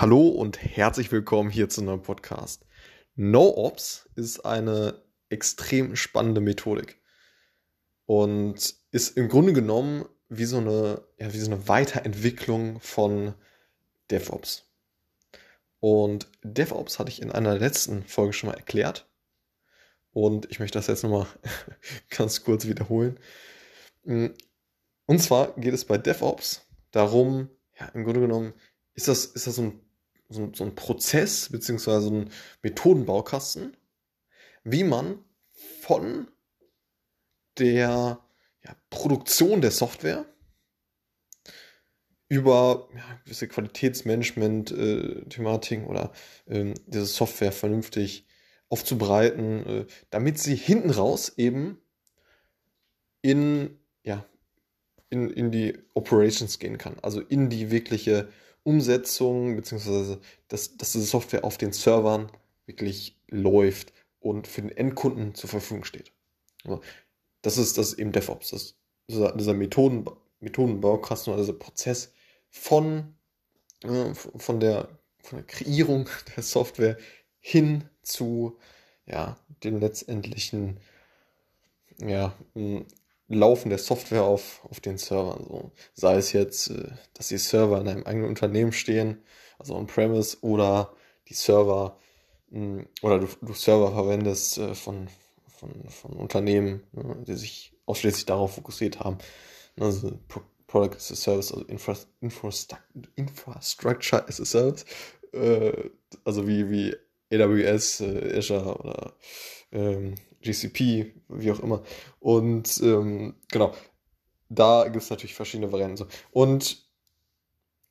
Hallo und herzlich willkommen hier zu einem Podcast. No-Ops ist eine extrem spannende Methodik und ist im Grunde genommen wie so eine, ja, wie so eine Weiterentwicklung von DevOps. Und DevOps hatte ich in einer letzten Folge schon mal erklärt. Und ich möchte das jetzt nochmal ganz kurz wiederholen. Und zwar geht es bei DevOps darum, ja, im Grunde genommen ist das, ist das so, ein, so, so ein Prozess beziehungsweise ein Methodenbaukasten, wie man von der ja, Produktion der Software über ja, gewisse Qualitätsmanagement-Thematiken äh, oder ähm, diese Software vernünftig aufzubereiten, äh, damit sie hinten raus eben in, ja, in, in die Operations gehen kann, also in die wirkliche Umsetzung, beziehungsweise dass, dass diese Software auf den Servern wirklich läuft und für den Endkunden zur Verfügung steht. Das ist das ist eben DevOps, das dieser, dieser Methoden, Methodenbaukasten oder dieser Prozess von, äh, von, der, von der Kreierung der Software hin zu ja, dem letztendlichen ja, Laufen der Software auf, auf den Servern. So. Sei es jetzt, äh, dass die Server in einem eigenen Unternehmen stehen, also on-premise, oder die Server mh, oder du, du, Server verwendest äh, von, von, von Unternehmen, ne, die sich ausschließlich darauf fokussiert haben. Also Product as a Service, also Infra Infrastructure as a Service, äh, also wie, wie AWS, Azure oder ähm, GCP, wie auch immer. Und ähm, genau, da gibt es natürlich verschiedene Varianten. So. Und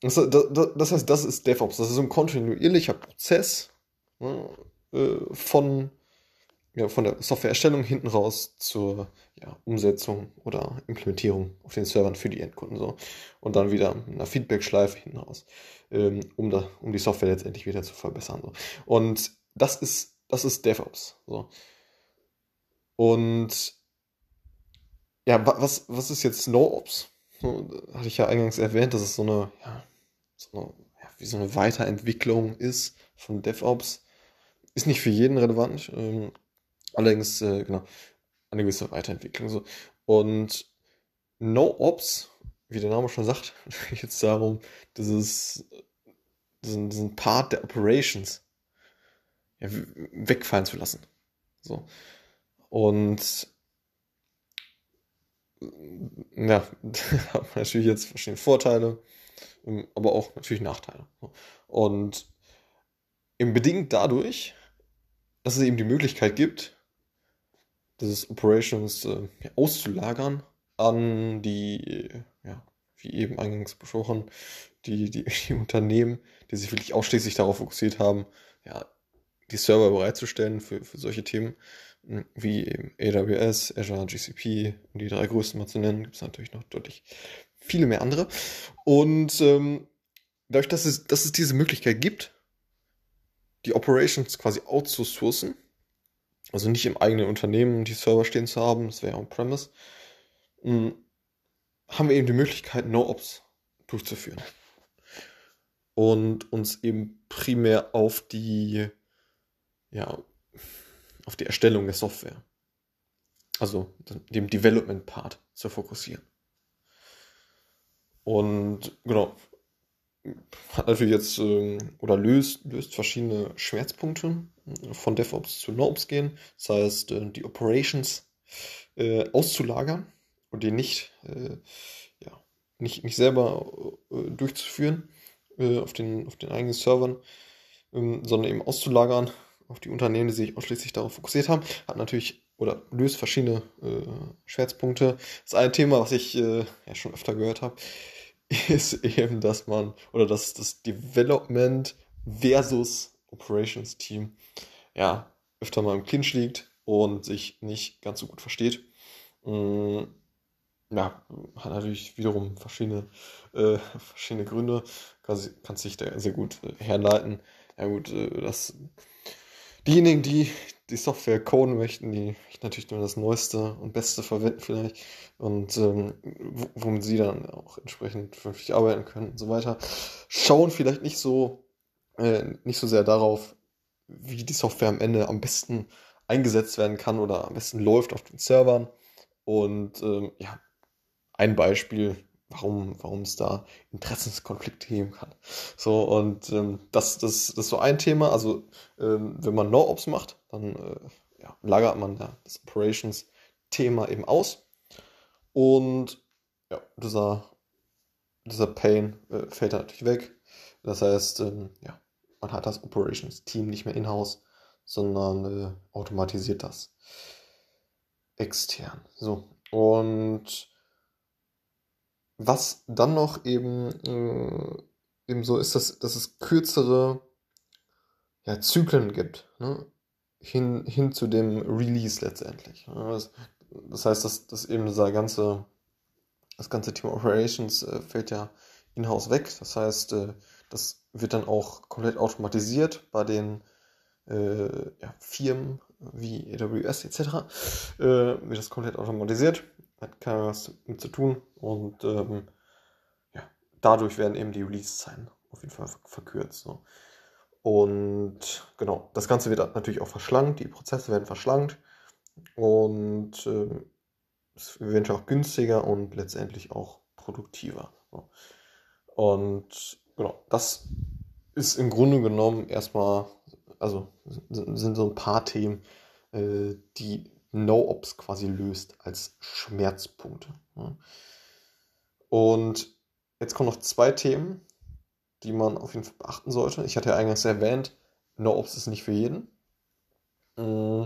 das, das, das, heißt, das ist DevOps. Das ist so ein kontinuierlicher Prozess ne, äh, von, ja, von der Softwareerstellung hinten raus zur ja, Umsetzung oder Implementierung auf den Servern für die Endkunden. So. Und dann wieder eine Feedback-Schleife hinten raus, ähm, um, da, um die Software letztendlich wieder zu verbessern. So. Und das ist, das ist DevOps. So. Und ja, was, was ist jetzt NoOps? So, hatte ich ja eingangs erwähnt, dass es so eine, ja, so eine, ja, wie so eine Weiterentwicklung ist von DevOps. Ist nicht für jeden relevant. Ähm, allerdings, äh, genau, eine gewisse Weiterentwicklung. So. Und NoOps, wie der Name schon sagt, geht es darum, dieses, diesen, diesen Part der Operations ja, wegfallen zu lassen. So. Und ja, hat natürlich jetzt verschiedene Vorteile, ähm, aber auch natürlich Nachteile. Und eben bedingt dadurch, dass es eben die Möglichkeit gibt, dieses Operations äh, auszulagern an die, ja, wie eben eingangs besprochen, die, die, die Unternehmen, die sich wirklich ausschließlich darauf fokussiert haben, ja, die Server bereitzustellen für, für solche Themen wie AWS, Azure, GCP, um die drei größten mal zu nennen, gibt es natürlich noch deutlich viele mehr andere. Und ähm, dadurch, dass es, dass es diese Möglichkeit gibt, die Operations quasi outzusourcen, also nicht im eigenen Unternehmen die Server stehen zu haben, das wäre on-premise, hm, haben wir eben die Möglichkeit, No-Ops durchzuführen. Und uns eben primär auf die ja, auf die Erstellung der Software. Also dem Development-Part zu fokussieren. Und genau, hat natürlich jetzt äh, oder löst, löst verschiedene Schmerzpunkte äh, von DevOps zu NoOps gehen. Das heißt, äh, die Operations äh, auszulagern und die nicht, ja, nicht, nicht selber durchzuführen auf, den, auf den eigenen Servern, ähm, sondern eben auszulagern auf die Unternehmen, die sich ausschließlich darauf fokussiert haben, hat natürlich oder löst verschiedene äh, Schmerzpunkte. Das eine Thema, was ich äh, ja schon öfter gehört habe, ist eben, dass man oder dass das Development versus Operations Team ja öfter mal im Clinch liegt und sich nicht ganz so gut versteht. Mm, ja, hat natürlich wiederum verschiedene, äh, verschiedene Gründe, kann, kann sich da sehr gut äh, herleiten. Ja gut, äh, das diejenigen, die die Software coden möchten, die natürlich nur das Neueste und Beste verwenden vielleicht und ähm, womit sie dann auch entsprechend vernünftig arbeiten können und so weiter, schauen vielleicht nicht so äh, nicht so sehr darauf, wie die Software am Ende am besten eingesetzt werden kann oder am besten läuft auf den Servern. Und ähm, ja, ein Beispiel, warum, warum es da Interessenskonflikte geben kann. So, und ähm, das, das, das ist so ein Thema. Also, ähm, wenn man No-Ops macht, dann äh, ja, lagert man da das Operations-Thema eben aus. Und ja, dieser, dieser Pain äh, fällt dann natürlich weg. Das heißt, ähm, ja, man hat das Operations-Team nicht mehr in-house, sondern äh, automatisiert das extern. So, und was dann noch eben, äh, eben so ist, dass, dass es kürzere ja, Zyklen gibt, ne? hin, hin zu dem Release letztendlich. Ne? Das, heißt, dass, dass eben dieser ganze, das ganze Thema Operations äh, fällt ja in-house weg. Das heißt, äh, das wird dann auch komplett automatisiert bei den äh, ja, Firmen wie AWS etc. Äh, wird das komplett automatisiert. Hat keiner was mit zu tun. Und ähm, ja, dadurch werden eben die Release-Zeiten auf jeden Fall verkürzt. So. Und genau, das Ganze wird natürlich auch verschlankt, die Prozesse werden verschlankt und äh, es wird auch günstiger und letztendlich auch produktiver. So. Und genau, das ist im Grunde genommen erstmal, also sind so ein paar Themen, äh, die No-Ops quasi löst als Schmerzpunkte. Und jetzt kommen noch zwei Themen, die man auf jeden Fall beachten sollte. Ich hatte ja eingangs erwähnt, No-Ops ist nicht für jeden. Mm.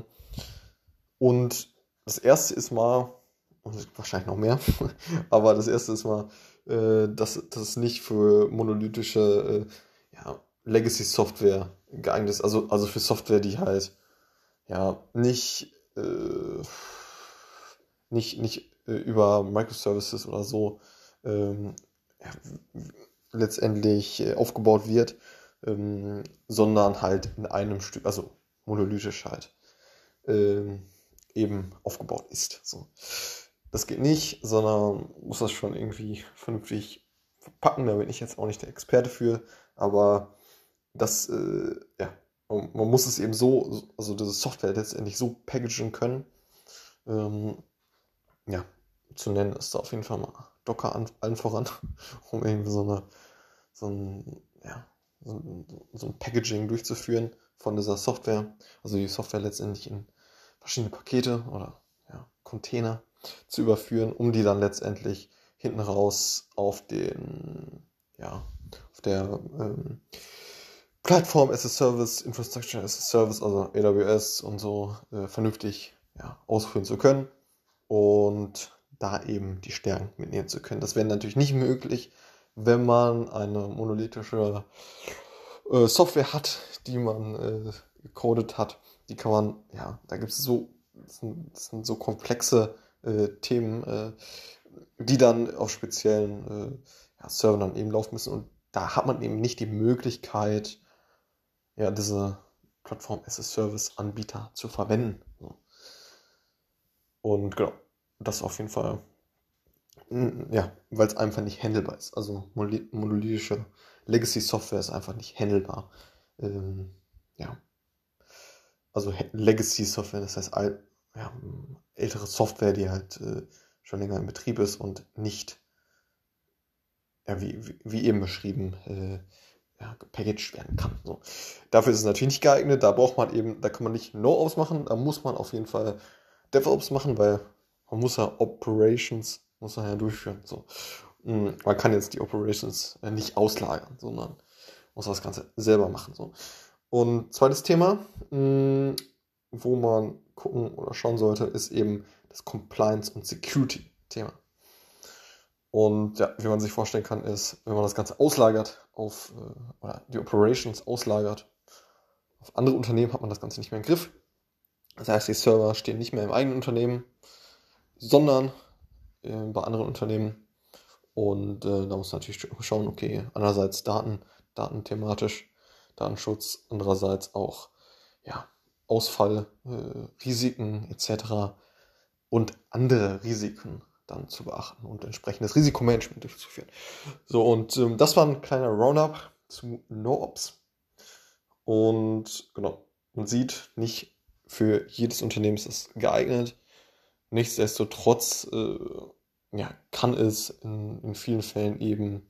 Und das erste ist mal, wahrscheinlich noch mehr, aber das erste ist mal, äh, dass das nicht für monolithische äh, ja, Legacy-Software geeignet ist. Also, also für Software, die halt ja nicht, äh, nicht, nicht äh, über Microservices oder so ähm, letztendlich äh, aufgebaut wird, ähm, sondern halt in einem Stück, also monolithisch halt, ähm, eben aufgebaut ist. So. Das geht nicht, sondern muss das schon irgendwie vernünftig verpacken. Da bin ich jetzt auch nicht der Experte für, aber das, äh, ja, man, man, muss es eben so, also diese Software letztendlich so packagen können. Ähm, ja, zu nennen ist da auf jeden Fall mal Docker an, allen voran, um irgendwie so eine, so ein, ja, so, so ein Packaging durchzuführen von dieser Software. Also die Software letztendlich in verschiedene Pakete oder ja, Container zu überführen, um die dann letztendlich hinten raus auf den, ja, auf der ähm, Plattform as a Service, Infrastructure as a Service, also AWS und so, äh, vernünftig ja, ausführen zu können und da eben die Stärken mitnehmen zu können. Das wäre natürlich nicht möglich, wenn man eine monolithische äh, Software hat, die man äh, gecodet hat. Die kann man, ja, da gibt es so, das sind, das sind, so komplexe äh, Themen, äh, die dann auf speziellen äh, ja, Servern dann eben laufen müssen. Und da hat man eben nicht die Möglichkeit, ja, diese Plattform as a Service Anbieter zu verwenden. Und genau, das auf jeden Fall, mm, ja, weil es einfach nicht handelbar ist. Also monolithische Legacy Software ist einfach nicht handelbar. Ähm, ja. Also Legacy Software, das heißt alt, ja, ältere Software, die halt äh, schon länger in Betrieb ist und nicht, ja, wie, wie, wie eben beschrieben, äh, ja, gepackaged werden kann. So. Dafür ist es natürlich nicht geeignet. Da braucht man eben, da kann man nicht No-Ops machen, da muss man auf jeden Fall DevOps machen, weil man muss ja Operations muss man ja durchführen. So. Mm, man kann jetzt die Operations äh, nicht auslagern, sondern muss das Ganze selber machen. So. Und zweites Thema, mm, wo man gucken oder schauen sollte, ist eben das Compliance- und Security-Thema. Und ja, wie man sich vorstellen kann, ist, wenn man das Ganze auslagert auf, äh, oder die Operations auslagert auf andere Unternehmen, hat man das Ganze nicht mehr im Griff. Das heißt, die Server stehen nicht mehr im eigenen Unternehmen, sondern äh, bei anderen Unternehmen. Und äh, da muss man natürlich schauen, okay, einerseits Daten, Datenthematisch, Datenschutz, andererseits auch ja, Ausfall, äh, etc. und andere Risiken dann zu beachten und entsprechendes Risikomanagement durchzuführen. So, und ähm, das war ein kleiner Roundup zu No-Ops. Und genau, man sieht, nicht für jedes Unternehmen ist es geeignet. Nichtsdestotrotz äh, ja, kann es in, in vielen Fällen eben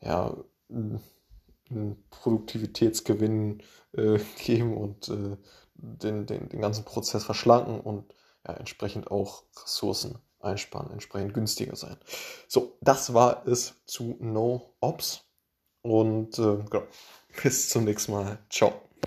ja, einen Produktivitätsgewinn äh, geben und äh, den, den, den ganzen Prozess verschlanken und ja, entsprechend auch Ressourcen einsparen, entsprechend günstiger sein. So, das war es zu No Ops und äh, genau. bis zum nächsten Mal. Ciao.